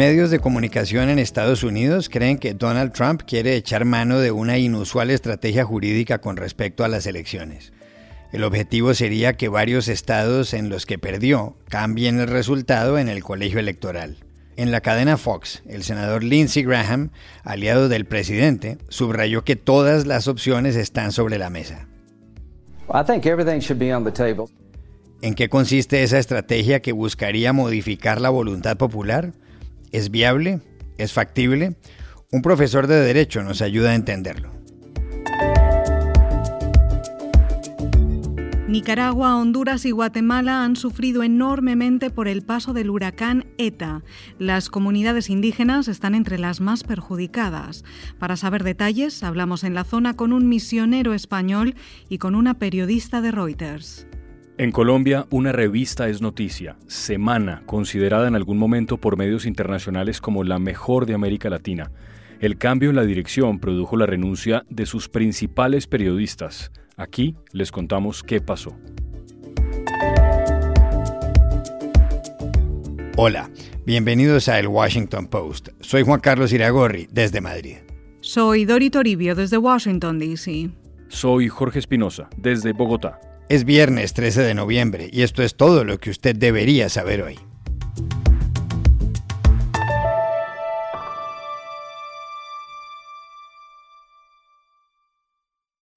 Medios de comunicación en Estados Unidos creen que Donald Trump quiere echar mano de una inusual estrategia jurídica con respecto a las elecciones. El objetivo sería que varios estados en los que perdió cambien el resultado en el colegio electoral. En la cadena Fox, el senador Lindsey Graham, aliado del presidente, subrayó que todas las opciones están sobre la mesa. ¿En qué consiste esa estrategia que buscaría modificar la voluntad popular? ¿Es viable? ¿Es factible? Un profesor de derecho nos ayuda a entenderlo. Nicaragua, Honduras y Guatemala han sufrido enormemente por el paso del huracán ETA. Las comunidades indígenas están entre las más perjudicadas. Para saber detalles, hablamos en la zona con un misionero español y con una periodista de Reuters. En Colombia, una revista es noticia, Semana, considerada en algún momento por medios internacionales como la mejor de América Latina. El cambio en la dirección produjo la renuncia de sus principales periodistas. Aquí les contamos qué pasó. Hola, bienvenidos a El Washington Post. Soy Juan Carlos Iragorri, desde Madrid. Soy Dori Toribio, desde Washington, D.C. Soy Jorge Espinosa, desde Bogotá. Es viernes 13 de noviembre y esto es todo lo que usted debería saber hoy.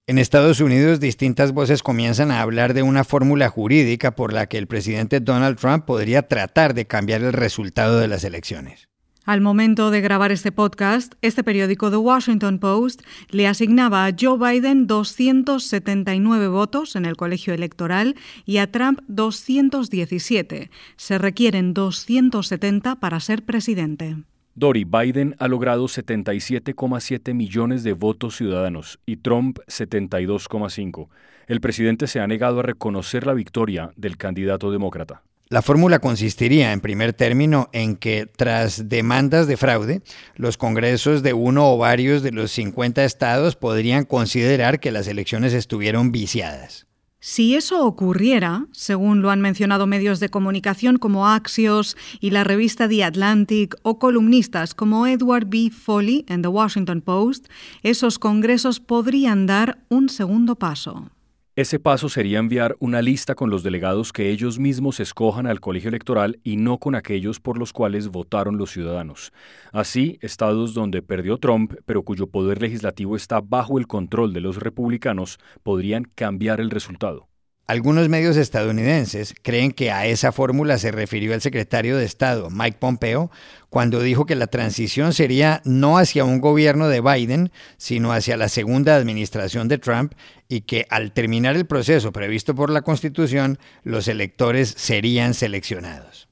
En Estados Unidos, distintas voces comienzan a hablar de una fórmula jurídica por la que el presidente Donald Trump podría tratar de cambiar el resultado de las elecciones. Al momento de grabar este podcast, este periódico The Washington Post le asignaba a Joe Biden 279 votos en el colegio electoral y a Trump 217. Se requieren 270 para ser presidente. Dory Biden ha logrado 77,7 millones de votos ciudadanos y Trump 72,5. El presidente se ha negado a reconocer la victoria del candidato demócrata. La fórmula consistiría, en primer término, en que tras demandas de fraude, los congresos de uno o varios de los 50 estados podrían considerar que las elecciones estuvieron viciadas. Si eso ocurriera, según lo han mencionado medios de comunicación como Axios y la revista The Atlantic o columnistas como Edward B. Foley en The Washington Post, esos congresos podrían dar un segundo paso. Ese paso sería enviar una lista con los delegados que ellos mismos escojan al colegio electoral y no con aquellos por los cuales votaron los ciudadanos. Así, estados donde perdió Trump, pero cuyo poder legislativo está bajo el control de los republicanos, podrían cambiar el resultado. Algunos medios estadounidenses creen que a esa fórmula se refirió el secretario de Estado, Mike Pompeo, cuando dijo que la transición sería no hacia un gobierno de Biden, sino hacia la segunda administración de Trump y que al terminar el proceso previsto por la Constitución, los electores serían seleccionados.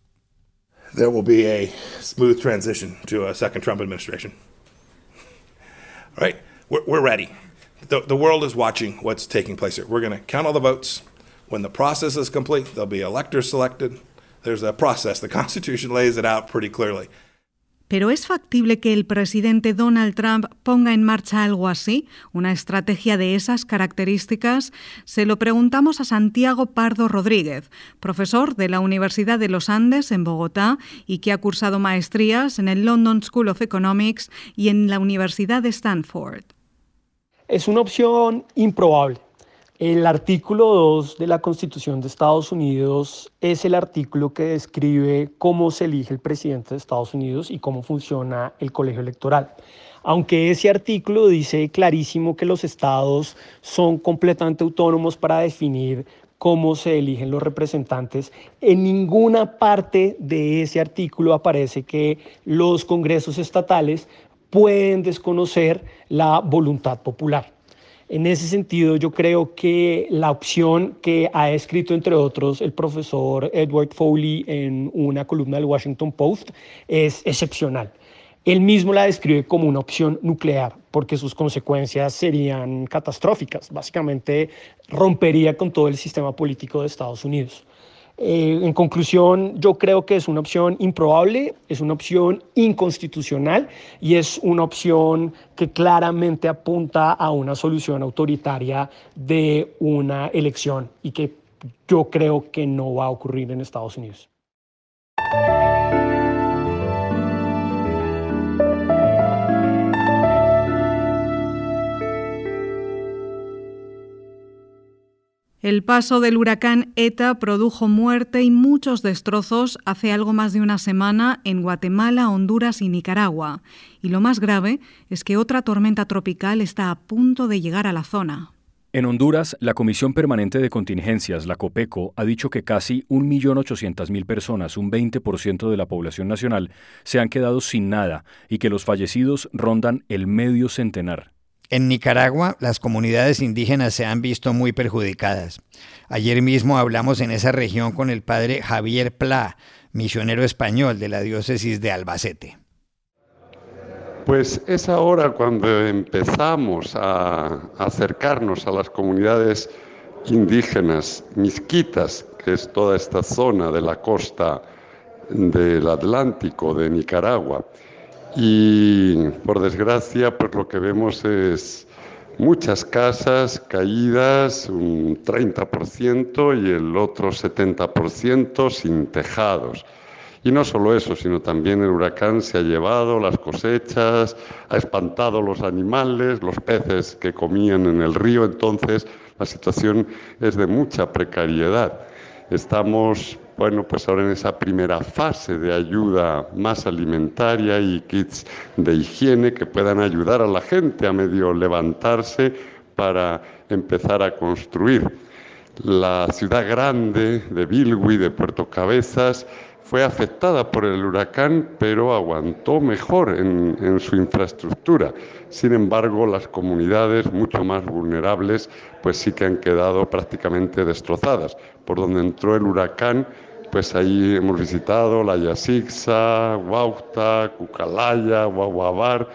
There will be a smooth transition to a second Trump administration. All right, we're, we're ready. The, the world is watching what's taking place here. We're going to count all the votes. When the process is complete, there'll be electors selected. There's a process. The Constitution lays it out pretty clearly. Pero ¿es factible que el presidente Donald Trump ponga en marcha algo así, una estrategia de esas características? Se lo preguntamos a Santiago Pardo Rodríguez, profesor de la Universidad de los Andes en Bogotá y que ha cursado maestrías en el London School of Economics y en la Universidad de Stanford. Es una opción improbable el artículo 2 de la Constitución de Estados Unidos es el artículo que describe cómo se elige el presidente de Estados Unidos y cómo funciona el colegio electoral. Aunque ese artículo dice clarísimo que los estados son completamente autónomos para definir cómo se eligen los representantes, en ninguna parte de ese artículo aparece que los congresos estatales pueden desconocer la voluntad popular. En ese sentido, yo creo que la opción que ha escrito, entre otros, el profesor Edward Foley en una columna del Washington Post es excepcional. Él mismo la describe como una opción nuclear, porque sus consecuencias serían catastróficas. Básicamente rompería con todo el sistema político de Estados Unidos. Eh, en conclusión, yo creo que es una opción improbable, es una opción inconstitucional y es una opción que claramente apunta a una solución autoritaria de una elección y que yo creo que no va a ocurrir en Estados Unidos. El paso del huracán ETA produjo muerte y muchos destrozos hace algo más de una semana en Guatemala, Honduras y Nicaragua. Y lo más grave es que otra tormenta tropical está a punto de llegar a la zona. En Honduras, la Comisión Permanente de Contingencias, la COPECO, ha dicho que casi 1.800.000 personas, un 20% de la población nacional, se han quedado sin nada y que los fallecidos rondan el medio centenar. En Nicaragua, las comunidades indígenas se han visto muy perjudicadas. Ayer mismo hablamos en esa región con el padre Javier Pla, misionero español de la diócesis de Albacete. Pues es ahora cuando empezamos a acercarnos a las comunidades indígenas, misquitas, que es toda esta zona de la costa del Atlántico de Nicaragua y por desgracia, pues lo que vemos es muchas casas caídas, un 30% y el otro 70% sin tejados. Y no solo eso, sino también el huracán se ha llevado las cosechas, ha espantado los animales, los peces que comían en el río, entonces la situación es de mucha precariedad. Estamos bueno, pues ahora en esa primera fase de ayuda más alimentaria y kits de higiene que puedan ayudar a la gente a medio levantarse para empezar a construir. La ciudad grande de Bilwi, de Puerto Cabezas, fue afectada por el huracán, pero aguantó mejor en, en, su infraestructura. Sin embargo, las comunidades mucho más vulnerables, pues sí que han quedado prácticamente destrozadas. Por donde entró el huracán, pues ahí hemos visitado La Yasixa, Huauta, Cucalaya, Guaguabar.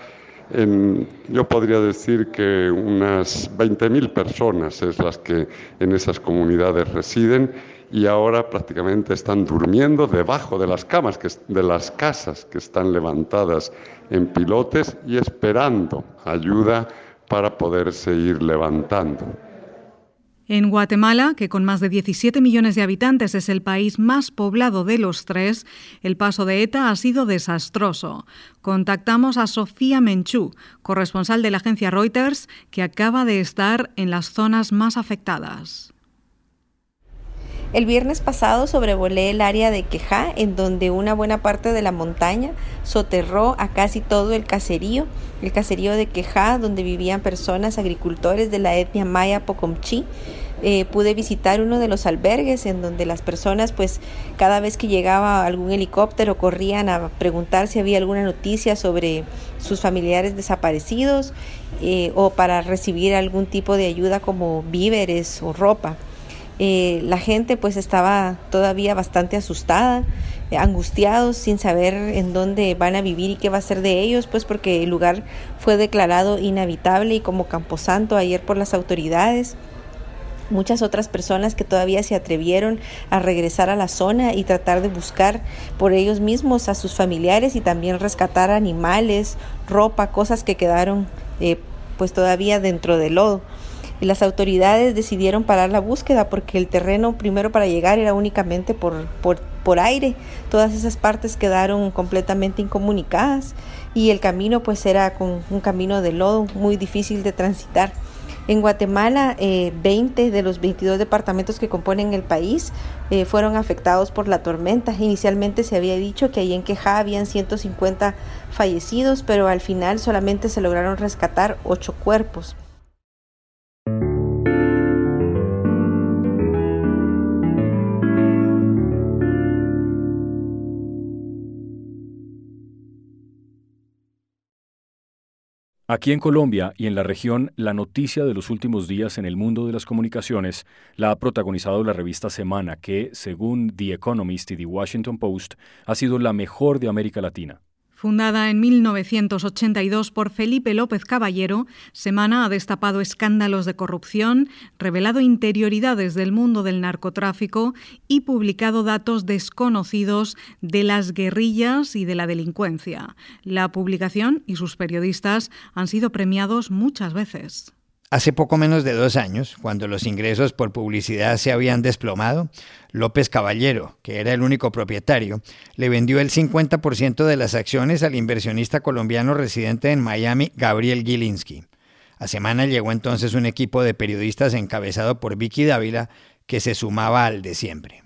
yo podría decir que unas 20.000 personas es las que en esas comunidades residen y ahora prácticamente están durmiendo debajo de las camas, de las casas que están levantadas en pilotes y esperando ayuda para poderse ir levantando. En Guatemala, que con más de 17 millones de habitantes es el país más poblado de los tres, el paso de ETA ha sido desastroso. Contactamos a Sofía Menchú, corresponsal de la agencia Reuters, que acaba de estar en las zonas más afectadas. El viernes pasado sobrevolé el área de Quejá, en donde una buena parte de la montaña soterró a casi todo el caserío, el caserío de Quejá, donde vivían personas agricultores de la etnia maya Pocomchi. Eh, pude visitar uno de los albergues en donde las personas pues cada vez que llegaba algún helicóptero corrían a preguntar si había alguna noticia sobre sus familiares desaparecidos eh, o para recibir algún tipo de ayuda como víveres o ropa. Eh, la gente pues estaba todavía bastante asustada, eh, angustiados, sin saber en dónde van a vivir y qué va a ser de ellos, pues porque el lugar fue declarado inhabitable y como camposanto ayer por las autoridades. Muchas otras personas que todavía se atrevieron a regresar a la zona y tratar de buscar por ellos mismos a sus familiares y también rescatar animales, ropa, cosas que quedaron eh, pues todavía dentro del lodo y las autoridades decidieron parar la búsqueda porque el terreno primero para llegar era únicamente por, por, por aire. Todas esas partes quedaron completamente incomunicadas y el camino pues era con un camino de lodo muy difícil de transitar. En Guatemala, 20 eh, de los 22 departamentos que componen el país eh, fueron afectados por la tormenta. Inicialmente se había dicho que ahí en Queja habían 150 fallecidos, pero al final solamente se lograron rescatar 8 cuerpos. Aquí en Colombia y en la región, la noticia de los últimos días en el mundo de las comunicaciones la ha protagonizado la revista Semana, que, según The Economist y The Washington Post, ha sido la mejor de América Latina. Fundada en 1982 por Felipe López Caballero, Semana ha destapado escándalos de corrupción, revelado interioridades del mundo del narcotráfico y publicado datos desconocidos de las guerrillas y de la delincuencia. La publicación y sus periodistas han sido premiados muchas veces. Hace poco menos de dos años, cuando los ingresos por publicidad se habían desplomado, López Caballero, que era el único propietario, le vendió el 50% de las acciones al inversionista colombiano residente en Miami, Gabriel Gilinski. A semana llegó entonces un equipo de periodistas encabezado por Vicky Dávila que se sumaba al de siempre.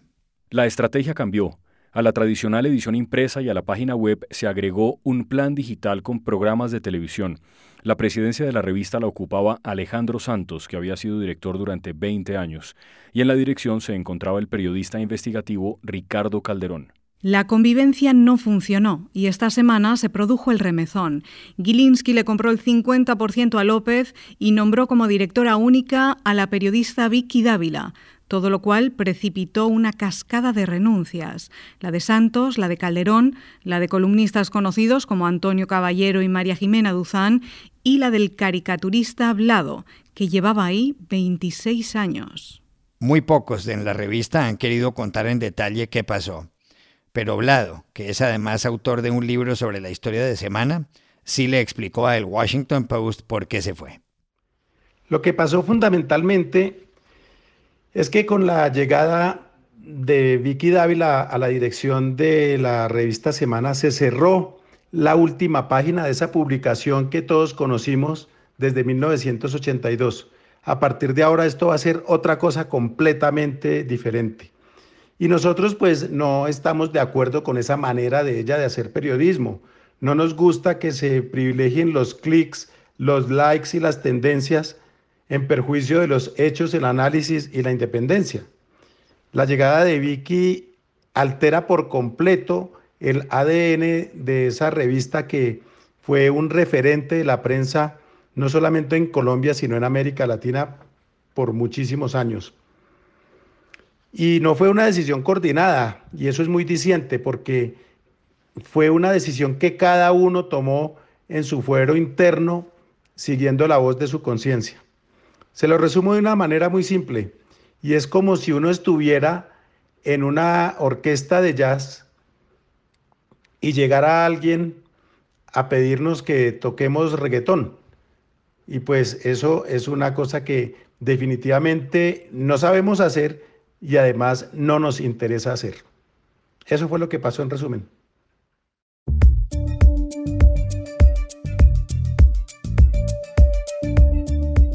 La estrategia cambió. A la tradicional edición impresa y a la página web se agregó un plan digital con programas de televisión. La presidencia de la revista la ocupaba Alejandro Santos, que había sido director durante 20 años, y en la dirección se encontraba el periodista investigativo Ricardo Calderón. La convivencia no funcionó y esta semana se produjo el remezón. Gilinski le compró el 50% a López y nombró como directora única a la periodista Vicky Dávila todo lo cual precipitó una cascada de renuncias, la de Santos, la de Calderón, la de columnistas conocidos como Antonio Caballero y María Jimena Duzán, y la del caricaturista Blado, que llevaba ahí 26 años. Muy pocos en la revista han querido contar en detalle qué pasó, pero Blado, que es además autor de un libro sobre la historia de Semana, sí le explicó a el Washington Post por qué se fue. Lo que pasó fundamentalmente es que con la llegada de Vicky Dávila a la dirección de la revista Semana se cerró la última página de esa publicación que todos conocimos desde 1982. A partir de ahora esto va a ser otra cosa completamente diferente. Y nosotros pues no estamos de acuerdo con esa manera de ella de hacer periodismo. No nos gusta que se privilegien los clics, los likes y las tendencias en perjuicio de los hechos, el análisis y la independencia. La llegada de Vicky altera por completo el ADN de esa revista que fue un referente de la prensa no solamente en Colombia, sino en América Latina por muchísimos años. Y no fue una decisión coordinada, y eso es muy diciente, porque fue una decisión que cada uno tomó en su fuero interno, siguiendo la voz de su conciencia. Se lo resumo de una manera muy simple y es como si uno estuviera en una orquesta de jazz y llegara alguien a pedirnos que toquemos reggaetón. Y pues eso es una cosa que definitivamente no sabemos hacer y además no nos interesa hacer. Eso fue lo que pasó en resumen.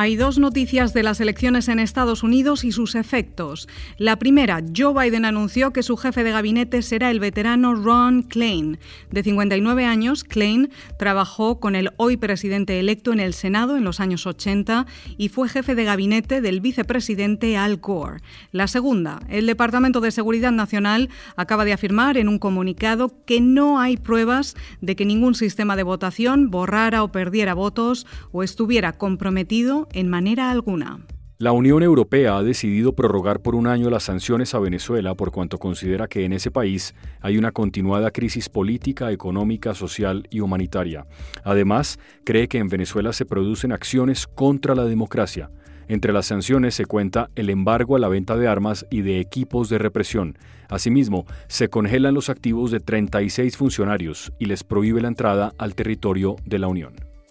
Hay dos noticias de las elecciones en Estados Unidos y sus efectos. La primera, Joe Biden anunció que su jefe de gabinete será el veterano Ron Klein. De 59 años, Klein trabajó con el hoy presidente electo en el Senado en los años 80 y fue jefe de gabinete del vicepresidente Al Gore. La segunda, el Departamento de Seguridad Nacional acaba de afirmar en un comunicado que no hay pruebas de que ningún sistema de votación borrara o perdiera votos o estuviera comprometido en manera alguna. La Unión Europea ha decidido prorrogar por un año las sanciones a Venezuela por cuanto considera que en ese país hay una continuada crisis política, económica, social y humanitaria. Además, cree que en Venezuela se producen acciones contra la democracia. Entre las sanciones se cuenta el embargo a la venta de armas y de equipos de represión. Asimismo, se congelan los activos de 36 funcionarios y les prohíbe la entrada al territorio de la Unión.